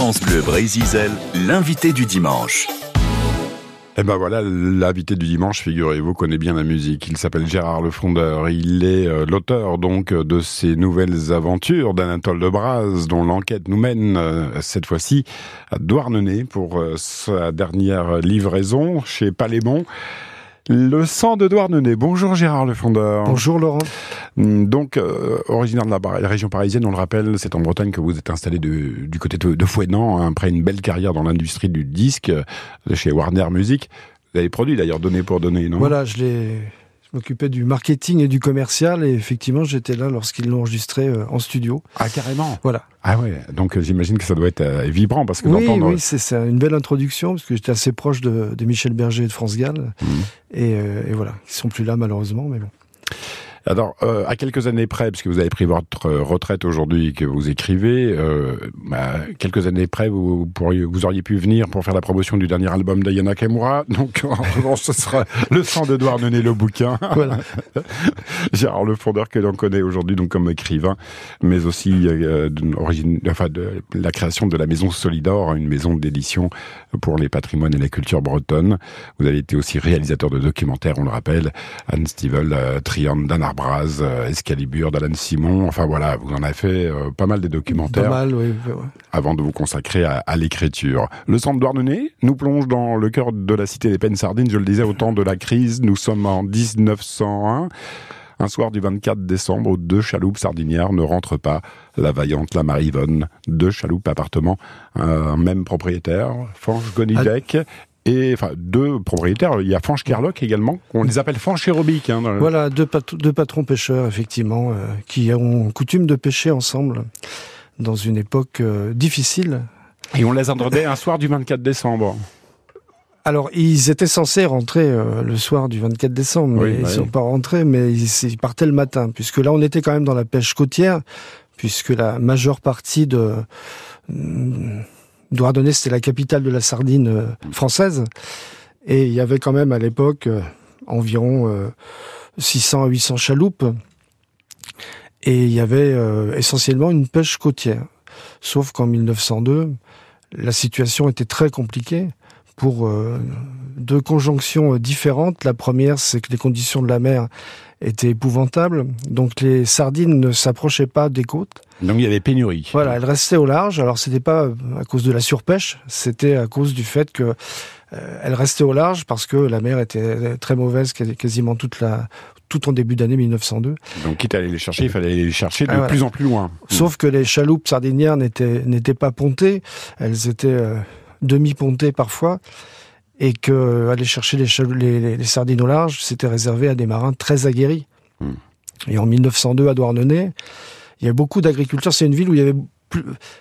France Brésil, l'invité du dimanche. Eh ben voilà, l'invité du dimanche, figurez-vous, connaît bien la musique. Il s'appelle Gérard Le Fondeur. Il est euh, l'auteur donc de ces nouvelles aventures d'Anatole de Braz, dont l'enquête nous mène euh, cette fois-ci à Douarnenez pour euh, sa dernière livraison chez Palémon. Le sang de Douarnenez. Bonjour Gérard Le Fondeur. Bonjour Laurent. Hum, donc, euh, originaire de la, région parisienne, on le rappelle, c'est en Bretagne que vous êtes installé du côté de, de hein, après une belle carrière dans l'industrie du disque, euh, chez Warner Music. Vous avez produit d'ailleurs Donné pour Donner, non? Voilà, je l'ai m'occupais du marketing et du commercial et effectivement j'étais là lorsqu'ils l'ont enregistré euh, en studio. Ah carrément. Voilà. Ah ouais. Donc euh, j'imagine que ça doit être euh, vibrant parce que oui oui c'est une belle introduction parce que j'étais assez proche de, de, Michel Berger et de France Gall mmh. et, et, voilà ils sont plus là malheureusement mais bon. Alors, euh, à quelques années près, puisque vous avez pris votre retraite aujourd'hui et que vous écrivez, euh, bah, quelques années près, vous, pourriez, vous auriez pu venir pour faire la promotion du dernier album d'Ayana Kemura. Donc, en revanche, ce sera le sang d'Edouard Nené, le bouquin. Voilà. Gérard Le Fondeur, que l'on connaît aujourd'hui donc comme écrivain, mais aussi euh, d'origine, enfin, de la création de la Maison Solidor, une maison d'édition pour les patrimoines et la culture bretonne. Vous avez été aussi réalisateur de documentaires, on le rappelle, Anne Stivel, euh, Triangle Braz, euh, Escalibur d'Alan Simon. Enfin voilà, vous en avez fait euh, pas mal des documentaires. Pas mal, oui. Avant de vous consacrer à, l'écriture. Le centre Douarnenez nous plonge dans le cœur de la cité des peines sardines. Je le disais au temps de la crise. Nous sommes en 1901. Un soir du 24 décembre, deux chaloupes sardinières ne rentrent pas. La vaillante, la Marivonne, deux chaloupes appartements, un même propriétaire, Fange Gonidec et enfin deux propriétaires. Il y a Fanche Kerlock également. On les appelle Fanche Aérobique. Hein, Voilà, deux, deux, patrons pêcheurs effectivement euh, qui ont coutume de pêcher ensemble dans une époque euh, difficile. Et on les entendait un soir du 24 décembre. Alors, ils étaient censés rentrer euh, le soir du 24 décembre, mais ils ne sont pas rentrés, mais ils, partaient le matin, puisque là, on était quand même dans la pêche côtière, puisque la majeure partie de Douarnenez, c'était la capitale de la sardine euh, française. Et il y avait quand même à l'époque euh, environ 600 euh, à 800 chaloupes. Et il y avait essentiellement une pêche côtière. Sauf qu'en 1902, la situation était très compliquée pour deux conjonctions différentes. La première, c'est que les conditions de la mer étaient épouvantables. Donc les sardines ne s'approchaient pas des côtes. Donc il y avait pénurie. Voilà, elle restait au large. Alors c'était pas à cause de la surpêche, c'était à cause du fait que euh, elle restait au large parce que la mer était très mauvaise quasiment toute la tout en début d'année 1902. Donc quitte à aller les chercher, il fallait les chercher de ah, plus en plus loin. Sauf que les chaloupes sardinières n'étaient n'étaient pas pontées, elles étaient euh, demi-pontées parfois et que aller chercher les, les, les, sardines au large, c'était réservé à des marins très aguerris. Hmm. Et en 1902 à Douarnenez, il y a beaucoup d'agriculteurs. C'est une ville où il y avait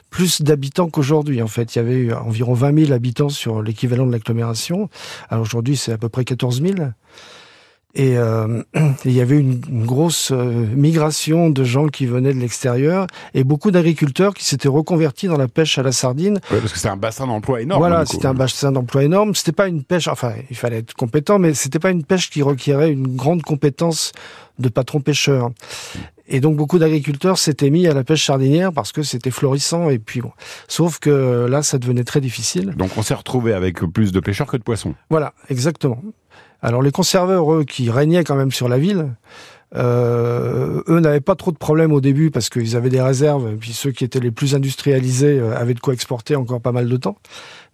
plus, d'habitants qu'aujourd'hui. En fait, il y avait environ 20 000 habitants sur l'équivalent de l'agglomération. Alors aujourd'hui, c'est à peu près 14 000. Et euh, il y avait une, grosse euh, migration de gens qui venaient de l'extérieur et beaucoup d'agriculteurs qui s'étaient reconvertis dans la pêche à la sardine. Oui, parce que c'est un bassin d'emploi énorme. Voilà, c'était un bassin d'emploi énorme. C'était pas une pêche, enfin, il fallait être compétent, mais c'était pas une pêche qui requérait une grande compétence de patron pêcheur. Et donc beaucoup d'agriculteurs s'étaient mis à la pêche sardinière parce que c'était florissant et puis bon. Sauf que là, ça devenait très difficile. Donc on s'est retrouvé avec plus de pêcheurs que de poissons. Voilà, exactement. Alors les conserveurs, eux, qui régnaient quand même sur la ville, euh, eux n'avaient pas trop de problèmes au début parce qu'ils avaient des réserves, puis ceux qui étaient les plus industrialisés euh, avaient de quoi exporter encore pas mal de temps.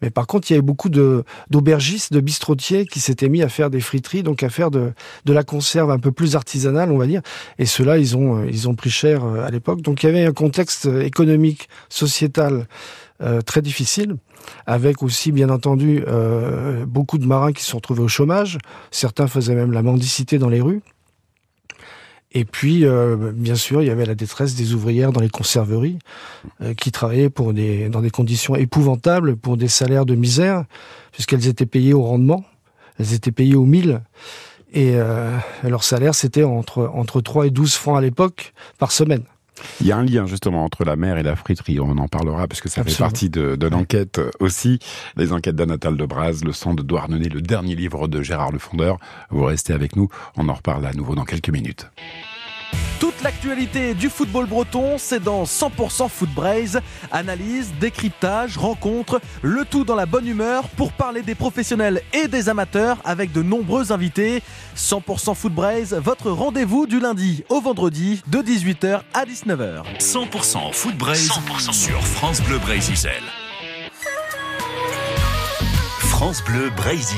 Mais par contre, il y avait beaucoup d'aubergistes, de bistrotiers qui s'étaient mis à faire des friteries, donc à faire de, de la conserve un peu plus artisanale, on va dire. Et ceux-là, ils ont euh, ils ont pris cher à l'époque. Donc il y avait un contexte économique, sociétal euh, très difficile, avec aussi bien entendu euh, beaucoup de marins qui se sont au chômage. Certains faisaient même la mendicité dans les rues. Et puis, euh, bien sûr, il y avait la détresse des ouvrières dans les conserveries, qui travaillaient dans des conditions épouvantables, pour des salaires de misère, puisqu'elles étaient payées au rendement, elles étaient payées au mille. Et leur salaire, c'était entre, entre 3 et 12 francs à l'époque par semaine. Il y a un lien justement entre la mer et la friterie, on en parlera parce que ça fait partie de, de l'enquête aussi, les enquêtes d'Anatal de Braz, le sang de Douarnenez, le dernier livre de Gérard Le Fondeur. Vous restez avec nous, on en reparle à nouveau dans quelques minutes. Toute l'actualité du football breton, c'est dans 100% Foot Braise. Analyse, décryptage, rencontre, le tout dans la bonne humeur pour parler des professionnels et des amateurs avec de nombreux invités. 100% Foot Braise, votre rendez-vous du lundi au vendredi de 18h à 19h. 100% Foot Braise sur France Bleu Braise France Bleu Braise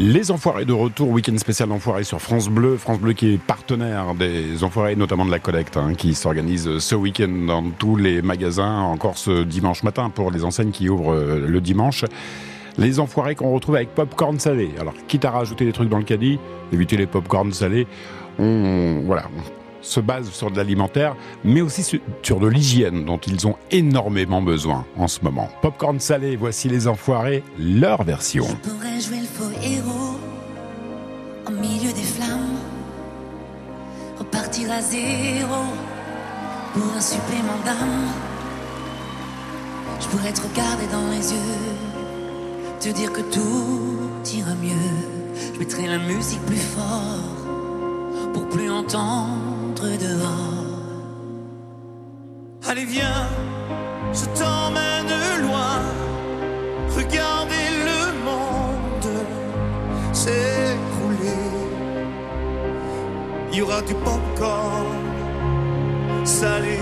Les Enfoirés de retour, week-end spécial Enfoirés sur France Bleu. France Bleu qui est partenaire des Enfoirés, notamment de la collecte, hein, qui s'organise ce week-end dans tous les magasins, encore ce dimanche matin pour les enseignes qui ouvrent euh, le dimanche. Les Enfoirés qu'on retrouve avec popcorn salé. Alors, quitte à rajouter des trucs dans le caddie, éviter les popcorn salés, on, voilà, se base sur de l'alimentaire, mais aussi sur de l'hygiène dont ils ont énormément besoin en ce moment. Popcorn salé, voici les enfoirés, leur version. Je pourrais jouer le faux héros au milieu des flammes, repartir à zéro pour un supplément d'âme. Je pourrais te regarder dans les yeux, te dire que tout ira mieux. Je mettrai la musique plus fort pour plus entendre dehors. Allez, viens, je t'emmène loin. Regardez le monde s'écrouler. Il y aura du popcorn salé.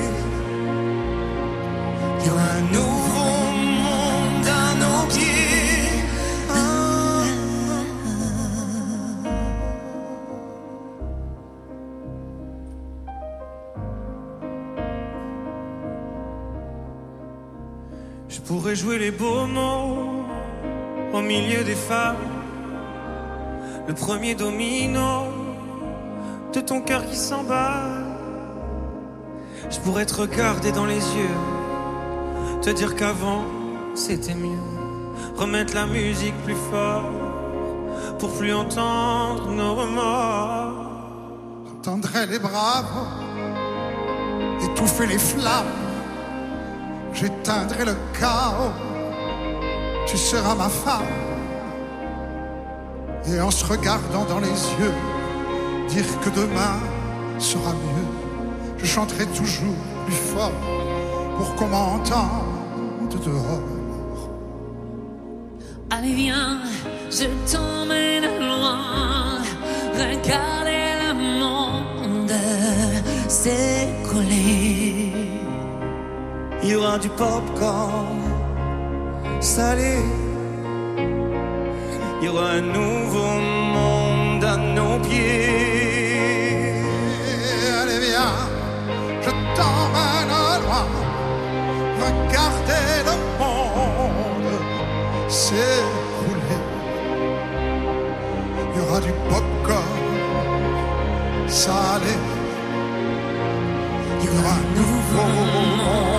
Il y aura un nouveau pourrais jouer les beaux mots au milieu des femmes. Le premier domino de ton cœur qui s'emballe. Je pourrais te regarder dans les yeux, te dire qu'avant c'était mieux. Remettre la musique plus fort pour plus entendre nos remords. J'entendrai les braves étouffer les flammes j'éteindrai le chaos, tu seras ma femme. Et en se regardant dans les yeux, dire que demain sera mieux, je chanterai toujours plus fort pour qu'on m'entende dehors. Allez viens, je t'emmène loin, regarder le monde s'écouler il y aura du popcorn salé. Il y aura un nouveau monde à nos pieds. Allez, viens, je t'emmène loin. Regardez le monde s'écrouler. Il y aura du popcorn salé. Il y aura un nouveau monde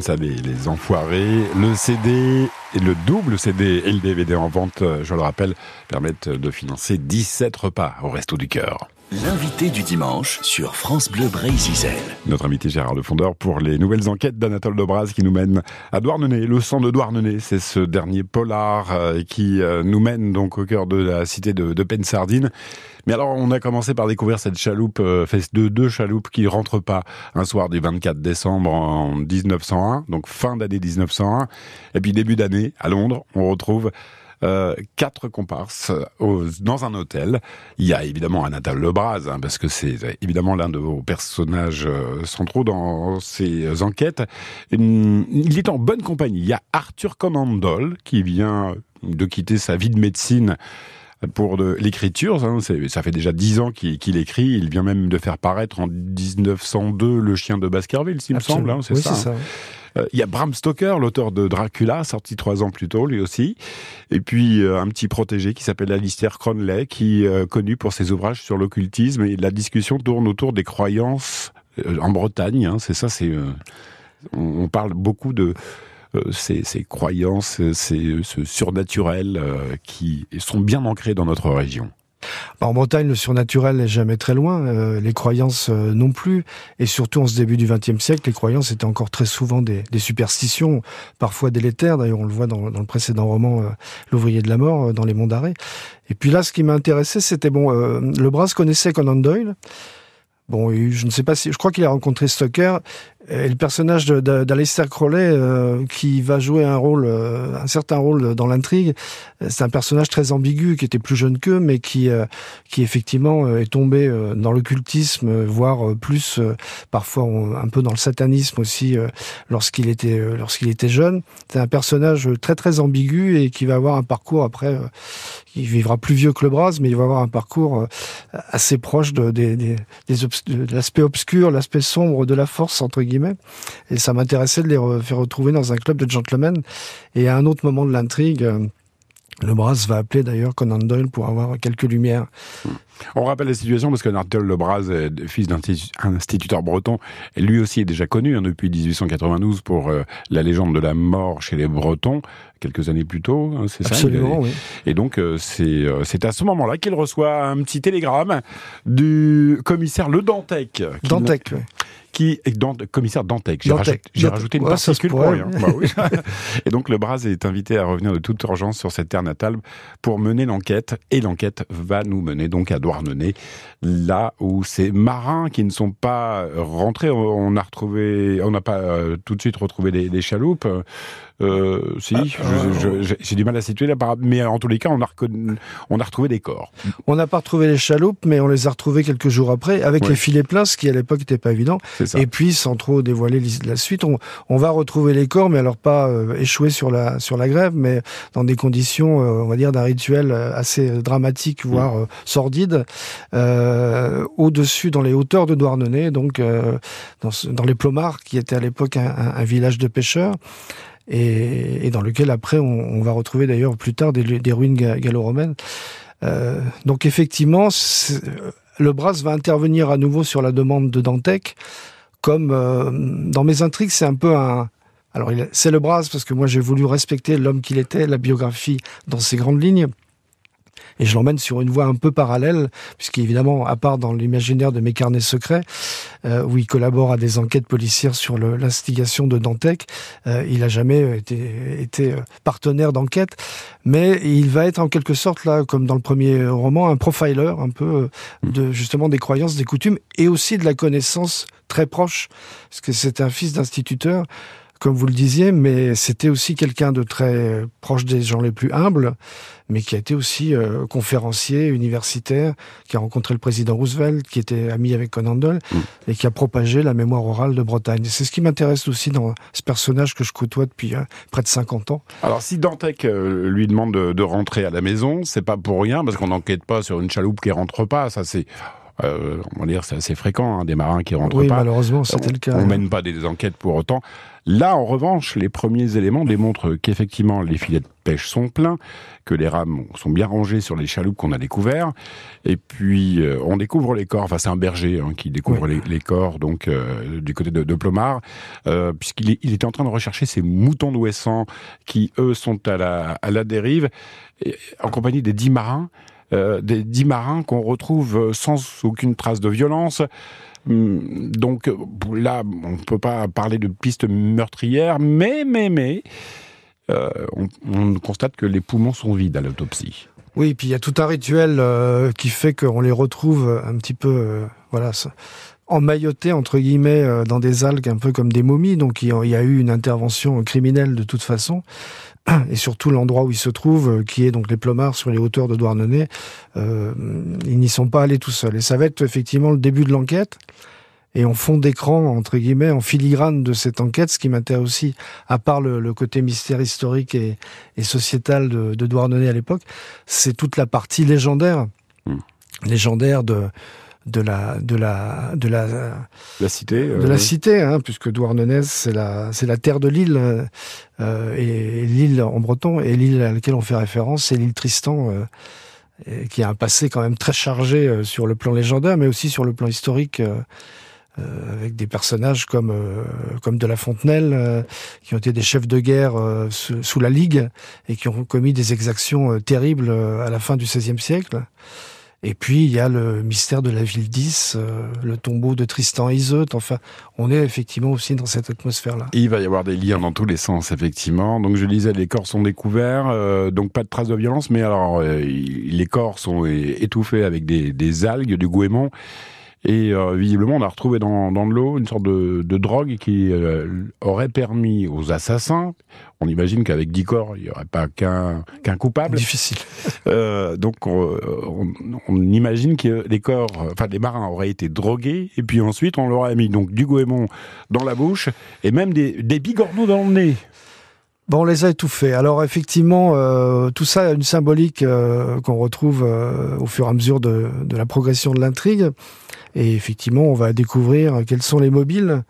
Salé, les enfoirés, le CD et le double CD et le DVD en vente, euh, je le rappelle, permettent de financer 17 repas au Resto du Cœur. L'invité du dimanche sur France Bleu Brésil. Notre invité Gérard Le Fondeur pour les nouvelles enquêtes d'Anatole Dobraz qui nous mènent à Douarnenez. Le sang de Douarnenez, c'est ce dernier polar euh, qui euh, nous mène donc au cœur de la cité de, de Pensardine. Mais alors, on a commencé par découvrir cette chaloupe, euh, de deux chaloupes qui rentrent pas un soir du 24 décembre en 1901, donc fin d'année 1901. Et puis début d'année, à Londres, on retrouve euh, quatre comparses au, dans un hôtel. Il y a évidemment Anatole Lebras, hein, parce que c'est évidemment l'un de vos personnages euh, centraux dans ces enquêtes. Il est en bonne compagnie. Il y a Arthur Conan Doyle, qui vient de quitter sa vie de médecine pour de l'écriture. Hein, ça fait déjà dix ans qu'il qu écrit. Il vient même de faire paraître en 1902 Le chien de Baskerville, s'il me semble. Hein, c'est oui, ça. Euh, il y a Bram Stoker, l'auteur de Dracula, sorti trois ans plus tôt, lui aussi. Et puis euh, un petit protégé qui s'appelle Alistair Cronley, qui est euh, connu pour ses ouvrages sur l'occultisme. Et la discussion tourne autour des croyances en Bretagne. Hein, c'est ça, c'est on, parle beaucoup de ces, ces, croyances, ces, ce surnaturel qui sont bien ancrés dans notre région. En Bretagne, le surnaturel n'est jamais très loin, euh, les croyances euh, non plus, et surtout en ce début du XXe siècle, les croyances étaient encore très souvent des, des superstitions, parfois délétères. D'ailleurs, on le voit dans, dans le précédent roman, euh, L'ouvrier de la mort, dans les monts d'arrêt. Et puis là, ce qui m'a intéressé, c'était bon, le Bras connaissait Conan Doyle. Bon, je ne sais pas si, je crois qu'il a rencontré Stoker et le personnage d'Alistair Crowley euh, qui va jouer un rôle, euh, un certain rôle dans l'intrigue. C'est un personnage très ambigu qui était plus jeune qu'eux, mais qui, euh, qui effectivement est tombé dans l'occultisme, voire plus parfois un peu dans le satanisme aussi lorsqu'il était lorsqu'il était jeune. C'est un personnage très très ambigu et qui va avoir un parcours après. il vivra plus vieux que le Bras, mais il va avoir un parcours assez proche de, des, des de l'aspect obscur, l'aspect sombre de la force entre guillemets. Et ça m'intéressait de les re faire retrouver dans un club de gentlemen. Et à un autre moment de l'intrigue, euh, le Bras va appeler d'ailleurs Conan Doyle pour avoir quelques lumières. On rappelle la situation parce que Nartel Lebras, fils d'un instituteur breton, lui aussi est déjà connu hein, depuis 1892 pour euh, la légende de la mort chez les Bretons, quelques années plus tôt, hein, c'est ça Absolument, oui. Et donc euh, c'est euh, c'est à ce moment-là qu'il reçoit un petit télégramme du commissaire Le Dantec. Dantec, oui qui est dans, commissaire Dantec. J'ai rajouté, rajouté, une ouais, particule pour rien. Bah oui. et donc le Bras est invité à revenir de toute urgence sur cette terre natale pour mener l'enquête. Et l'enquête va nous mener donc à Douarnenez, là où ces marins qui ne sont pas rentrés, on a retrouvé, on n'a pas euh, tout de suite retrouvé des, des chaloupes. Euh, si, euh, j'ai du mal à situer là, mais en tous les cas, on a, on a retrouvé des corps. On n'a pas retrouvé les chaloupes, mais on les a retrouvés quelques jours après, avec ouais. les filets pleins, ce qui à l'époque n'était pas évident. Et puis, sans trop dévoiler la suite, on, on, va retrouver les corps, mais alors pas euh, échoués sur la sur la grève, mais dans des conditions, euh, on va dire, d'un rituel assez dramatique, voire mmh. sordide, euh, au-dessus, dans les hauteurs de Douarnenez, donc dans, dans, les Plomards, qui était à l'époque un, un, un village de pêcheurs et, et dans lequel après on, on va retrouver d'ailleurs plus tard des, des ruines gallo-romaines. Euh, donc effectivement, le Bras va intervenir à nouveau sur la demande de Dantec. Comme euh, dans mes intrigues, c'est un peu un, alors c'est le Bras parce que moi j'ai voulu respecter l'homme qu'il était, la biographie dans ses grandes lignes et je l'emmène sur une voie un peu parallèle, puisqu'évidemment, à part dans l'imaginaire de mes carnets secrets, euh, où il collabore à des enquêtes policières sur l'instigation de Dantec, euh, il a jamais été, été partenaire d'enquête, mais il va être en quelque sorte là, comme dans le premier roman, un profiler un peu de justement des croyances, des coutumes, et aussi de la connaissance très proche, parce que c'est un fils d'instituteur comme vous le disiez, mais c'était aussi quelqu'un de très proche des gens les plus humbles, mais qui a été aussi euh, conférencier, universitaire, qui a rencontré le président Roosevelt, qui était ami avec Conan Doyle, mm. et qui a propagé la mémoire orale de Bretagne. C'est ce qui m'intéresse aussi dans ce personnage que je côtoie depuis euh, près de 50 ans. Alors si Dantec euh, lui demande de, de, rentrer à la maison, c'est pas pour rien, parce qu'on n'enquête pas sur une chaloupe qui rentre pas, ça c'est... Euh, on va dire c'est assez fréquent, hein, des marins qui rentrent oui, pas. malheureusement, c'était le cas. On mène pas des enquêtes pour autant. Là, en revanche, les premiers éléments démontrent qu'effectivement, les filets de pêche sont pleins, que les rames sont bien rangées sur les chaloupes qu'on a découvertes, et puis euh, on découvre les corps. Enfin, c'est un berger hein, qui découvre oui. les, les, corps, donc euh, du côté de, de Plomard, euh, puisqu'il est, il était en train de rechercher ces moutons d'Ouessant qui, eux, sont à la, à la dérive, et, en compagnie des dix marins. Euh, des dix marins qu'on retrouve sans aucune trace de violence. Hum, donc là, on ne peut pas parler de piste meurtrière, mais, mais, mais, euh, on, on, constate que les poumons sont vides à l'autopsie. Oui, et puis il y a tout un rituel euh, qui fait qu'on les retrouve un petit peu, euh, voilà, emmaillotés entre guillemets euh, dans des algues, un peu comme des momies. Donc il y a eu une intervention criminelle de toute façon. Et surtout l'endroit où ils se trouvent, qui est donc les plomards sur les hauteurs de Douarnenez, ils n'y sont pas allés tout seuls. Et ça va être effectivement le début de l'enquête et en fond d'écran, entre guillemets, en filigrane de cette enquête, ce qui m'intéresse aussi, à part le, côté mystère historique et, et sociétal de, de Douarnenez à l'époque, c'est toute la partie légendaire, hmm. légendaire de de la de la de la la cité de la euh, cité hein, puisque Douarnenez c'est la c'est la terre de l'île euh, et, l'île en breton et l'île à laquelle on fait référence c'est l'île Tristan euh, qui a un passé quand même très chargé euh, sur le plan légendaire mais aussi sur le plan historique euh, avec des personnages comme euh, comme de la Fontenelle euh, qui ont été des chefs de guerre sous, la Ligue et qui ont commis des exactions terribles à la fin du XVIe siècle. Et puis il y a le mystère de la ville 10, le tombeau de Tristan Iseut. Enfin, on est effectivement aussi dans cette atmosphère-là. Il va y avoir des liens dans tous les sens, effectivement. Donc je disais, les corps sont découverts, donc pas de traces de violence, mais alors les corps sont étouffés avec des, des algues, du goémon. Et euh, visiblement, on a retrouvé dans, dans de l'eau une sorte de, de drogue qui euh, aurait permis aux assassins, on imagine qu'avec 10 corps, il n'y aurait pas qu'un qu'un coupable. Difficile. Euh, donc on, on, imagine que les corps, enfin les marins auraient été drogués, et puis ensuite on leur a mis donc du goémon dans la bouche, et même des, des bigorneaux dans le nez. Bon, on les a étouffés. Alors effectivement, euh, tout ça a une symbolique euh, qu'on retrouve euh, au fur et à mesure de, de la progression de l'intrigue. Et effectivement, on va découvrir quels sont les mobiles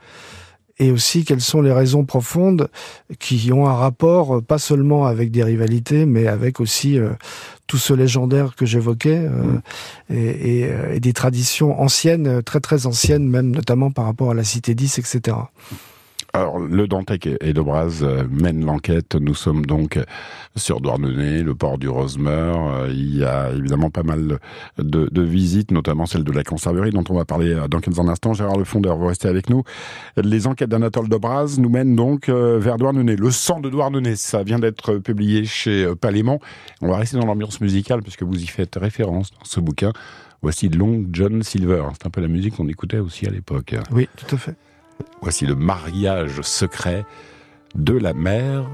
et aussi quelles sont les raisons profondes qui ont un rapport pas seulement avec des rivalités, mais avec aussi euh, tout ce légendaire que j'évoquais euh, mm. et, et, et, des traditions anciennes, très très ancienmes, même notamment par rapport à la cité 10, etc. Alors, le Dantec et Dobraz euh, mènent l'enquête. Nous sommes donc sur Douarnenez, le port du Rosemer. Euh, il y a évidemment pas mal de, visites, notamment celle de la conserverie dont on va parler euh, dans quelques instants. Gérard Le Fondeur, vous restez avec nous. Les enquêtes d'Anatole Dobraz nous mènent donc vers Douarnenez. Le sang de Douarnenez, ça vient d'être publié chez Palémon. On va rester dans l'ambiance musicale puisque vous y faites référence dans ce bouquin. Voici Long John Silver. C'est un peu la musique qu'on écoutait aussi à l'époque. Oui, tout à fait. Voici le mariage secret de la mère.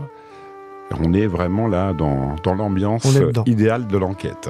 On est vraiment là dans, dans l'ambiance idéale de l'enquête.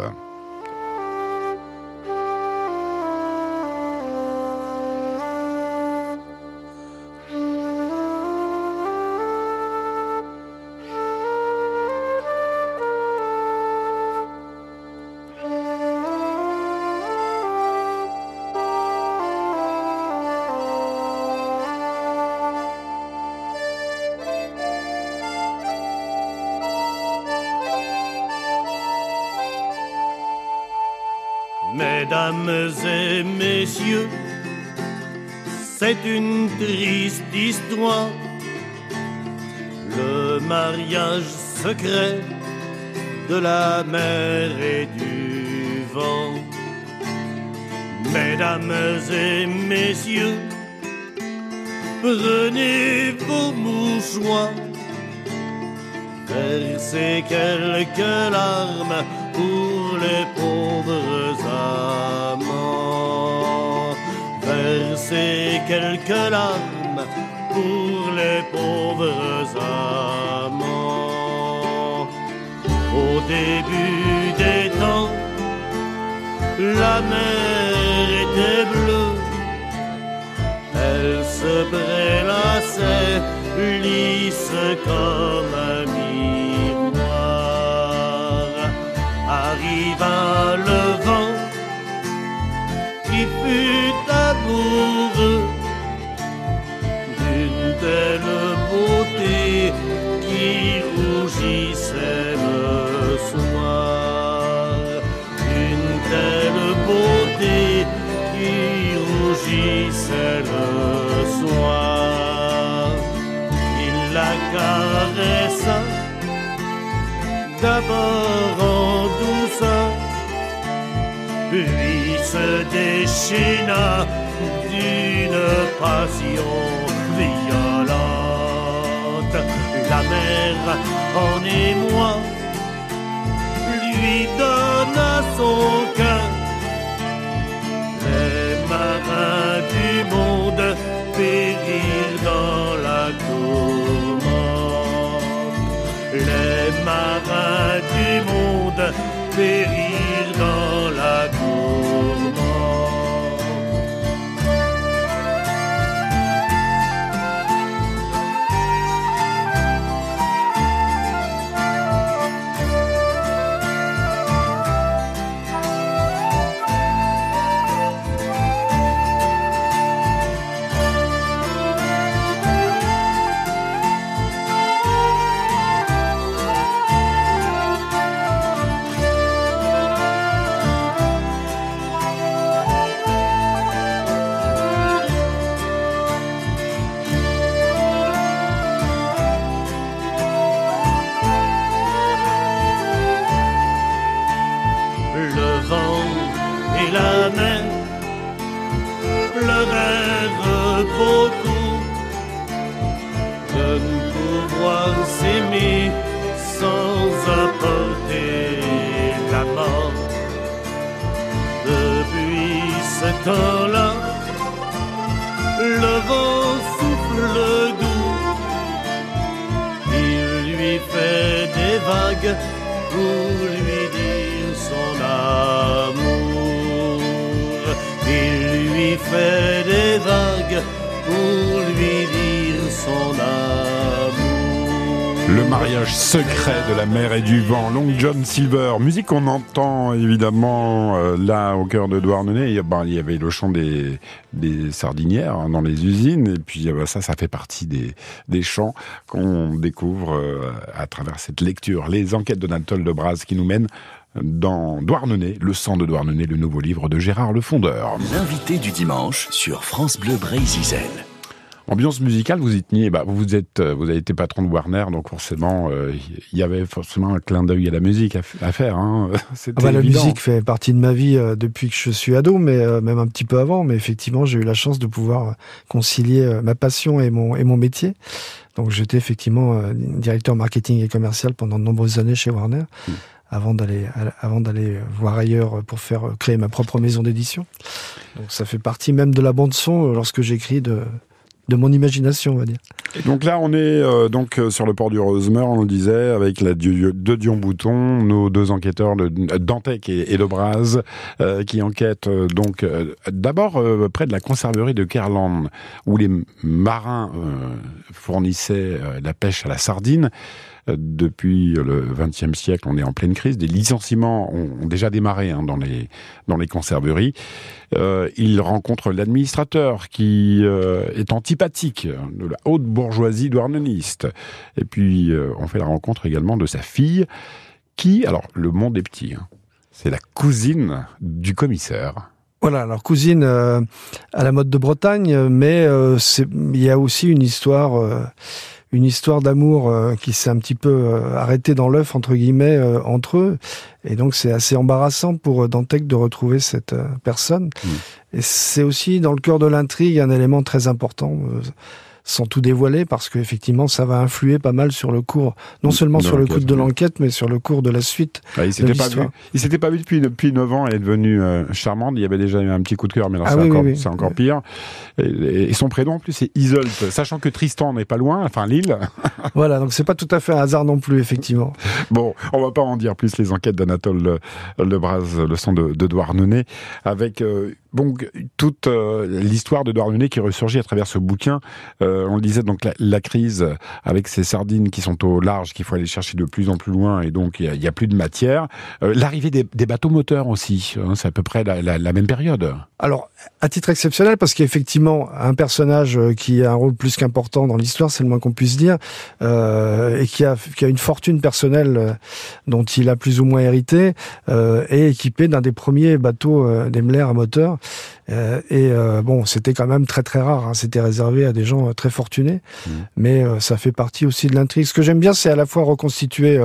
Mariage secret de la mer et du vent. Mesdames et messieurs, prenez vos mouchoirs, versez quelques larmes pour les pauvres amants. Versez quelques larmes pour les pauvres amants. Début des temps, la mer était bleue. Elle se prélassait lisse comme un arriva le vent qui fut amoureux d'une telle beauté qui rougissait le soir. Il la caressa d'abord en douceur, lui se déchaîna d'une passion violente. La mer en émoi lui donna son cœur. Les marins monde vagues pour lui dire son amour. Il lui fait des vagues pour lui dire son amour. Mariage secret de la mer et du vent, Long John Silver, musique qu'on entend évidemment euh, là au cœur de Douarnenez. Il y, avait le chant des, sardinières hein, dans les usines et puis euh, ça, ça fait partie des, chants qu'on découvre euh, à travers cette lecture. Les enquêtes de Nathalie de Braz qui nous mènent dans Douarnenez, le sang de Douarnenez, le nouveau livre de Gérard Le Fondeur. L'invité du dimanche sur France Bleu Brésil. Ambiance musicale, vous y teniez. Bah, vous êtes, euh, vous avez été patron de Warner, donc forcément, euh, il y avait forcément un clin d'œil à la musique à, faire. Hein. Ah bah, la musique fait partie de ma vie euh, depuis que je suis ado, mais euh, même un petit peu avant. Mais effectivement, j'ai eu la chance de pouvoir euh, concilier euh, ma passion et mon et mon métier. Donc j'étais effectivement euh, directeur marketing et commercial pendant de nombreuses années chez Warner, Mm. avant d'aller avant d'aller voir ailleurs pour faire euh, créer ma propre maison d'édition. Donc ça fait partie même de la bande son euh, lorsque j'écris de de mon imagination, on va dire. Donc là, on est euh, donc euh, sur le port du Rosemer, on le disait, avec la Dieu- de Dion Bouton, nos deux enquêteurs, de Dantec et, et Lebras, euh, qui enquêtent euh, donc euh, d'abord euh, près de la conserverie de Kerland, où les marins euh, fournissaient euh, la pêche à la sardine. Euh, Depuis le XXe siècle, on est en pleine crise. Des licenciements ont, déjà démarré hein, dans les dans les conserveries. Euh, il rencontre l'administrateur qui euh, est antipathique de la haute bourgeoisie douarneniste. Et puis, on fait la rencontre également de sa fille, qui, alors, le monde est petit, hein. c'est la cousine du commissaire. Voilà, alors cousine à la mode de Bretagne, mais il y a aussi une histoire, une histoire d'amour euh, qui s'est un petit peu euh, arrêtée dans l'œuf entre guillemets euh, entre eux, et donc c'est assez embarrassant pour Dantec de retrouver cette personne. Mm. Et c'est aussi dans le cœur de l'intrigue un élément très important. Euh, sans tout dévoiler, parce que effectivement, ça va influer pas mal sur le cours, non De seulement sur le cours de l'enquête, mais sur le cours de la suite. Ah, il s'était pas vu. l'histoire. Il s'était pas vu depuis depuis 9 ans. Elle est devenue euh, charmante. Il y avait déjà eu un petit coup de cœur, mais là Ah c'est oui, encore, oui, oui. c'est encore pire. Et, et son prénom en plus c'est Isolt, sachant que Tristan n'est pas loin, enfin Lille. voilà, donc c'est pas tout à fait un hasard non plus, effectivement. Bon, on va pas en dire plus les enquêtes d'Anatole Le, Lebras, le sang de, avec euh, bon, toute euh, l'histoire de Douarnenez qui ressurgit à travers ce bouquin. Euh, on le disait donc la, crise avec ces sardines qui sont au large, qu'il faut aller chercher de plus en plus loin, et donc il y a- plus de matière. Euh, L'arrivée des, bateaux moteurs aussi, hein, c'est à peu près la, la- même période. Alors, à titre exceptionnel, parce qu'effectivement, un personnage euh, qui a un rôle plus qu'important dans l'histoire, c'est le moins qu'on puisse dire, euh, et qui a, une fortune personnelle euh, dont il a plus ou moins hérité, euh, est équipé d'un des premiers bateaux euh, d'Emler à moteur. Euh, et euh, bon, c'était quand même très très rare, hein, c'était réservé à des gens euh, très fortunés, Mhm. mais euh, ça fait partie aussi de l'intrigue. Ce que j'aime bien, c'est à la fois reconstituer...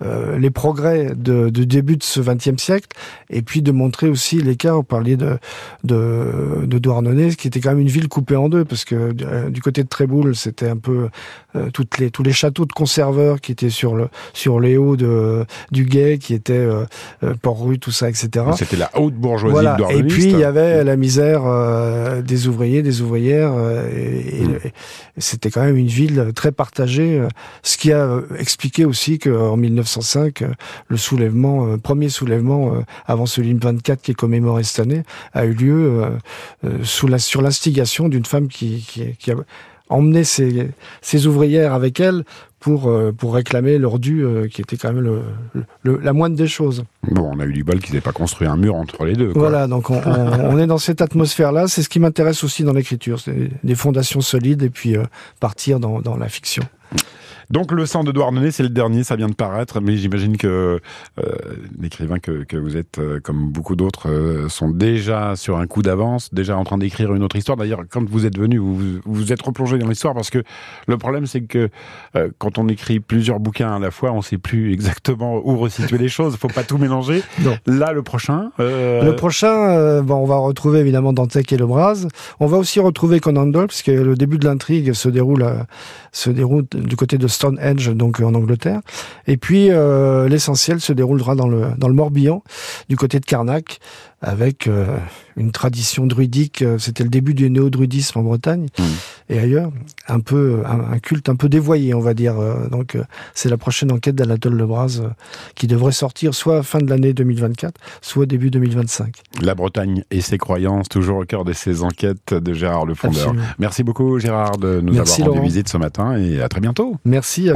euh, les progrès de, de, début de ce XXe siècle, et puis de montrer aussi l'écart. On parlait de, de, de Douarnenez, qui était quand même une ville coupée en deux, parce que euh, du côté de Tréboul, c'était un peu euh, toutes les, tous les châteaux de conserveurs qui étaient sur, le, sur les hauts de, du Guet, qui étaient euh, Port-Rue, tout ça, etc. C'était la haute bourgeoisie voilà. de Et puis, il y avait la misère des ouvriers, des ouvrières, et, mmh. et c'était quand même une ville très partagée, ce qui a expliqué aussi qu'en 1905, le soulèvement, premier soulèvement avant celui de 24 qui est commémoré cette année, a eu lieu sous la, sur l'instigation d'une femme qui, qui, qui a emmené ses, ses, ouvrières avec elle pour, pour réclamer leur dû, qui était quand même le, le, la moindre des choses. Bon, on a eu du bol qu'ils n'aient pas construit un mur entre les deux. Quoi. Voilà, donc on, on, on, est dans cette atmosphère-là. C'est ce qui m'intéresse aussi dans l'écriture, c'est des fondations solides et puis euh, partir dans, dans la fiction. Donc le sang de Douarnenez, c'est le dernier, ça vient de paraître, mais j'imagine que euh, l'écrivain que, que, vous êtes, euh, comme beaucoup d'autres, euh, sont déjà sur un coup d'avance, déjà en train d'écrire une autre histoire. D'ailleurs, quand vous êtes venu, vous vous êtes replongé dans l'histoire parce que le problème, c'est que euh, quand on écrit plusieurs bouquins à la fois, on sait plus exactement où resituer les choses. Il faut pas tout mélanger. Non. Là, le prochain. Le prochain, bon, on va retrouver évidemment Dantec et Le Braz. On va aussi retrouver Conan Doyle, puisque le début de l'intrigue se déroule se déroule du côté de Stonehenge, donc en Angleterre. Et puis euh, l'essentiel se déroulera dans le dans le Morbihan, du côté de Carnac, avec euh, une tradition druidique. C'était le début du néo-druidisme en Bretagne mmh. et ailleurs, un peu un, un, culte un peu dévoyé, on va dire. Donc c'est la prochaine enquête d'Anatole Lebras qui devrait sortir soit fin de l'année 2024, soit début 2025. La Bretagne et ses croyances, toujours au cœur de ces enquêtes de Gérard Le Fondeur. Absolument. Merci beaucoup Gérard de nous Merci avoir rendu Laurent. visite ce matin et à très bientôt. Merci.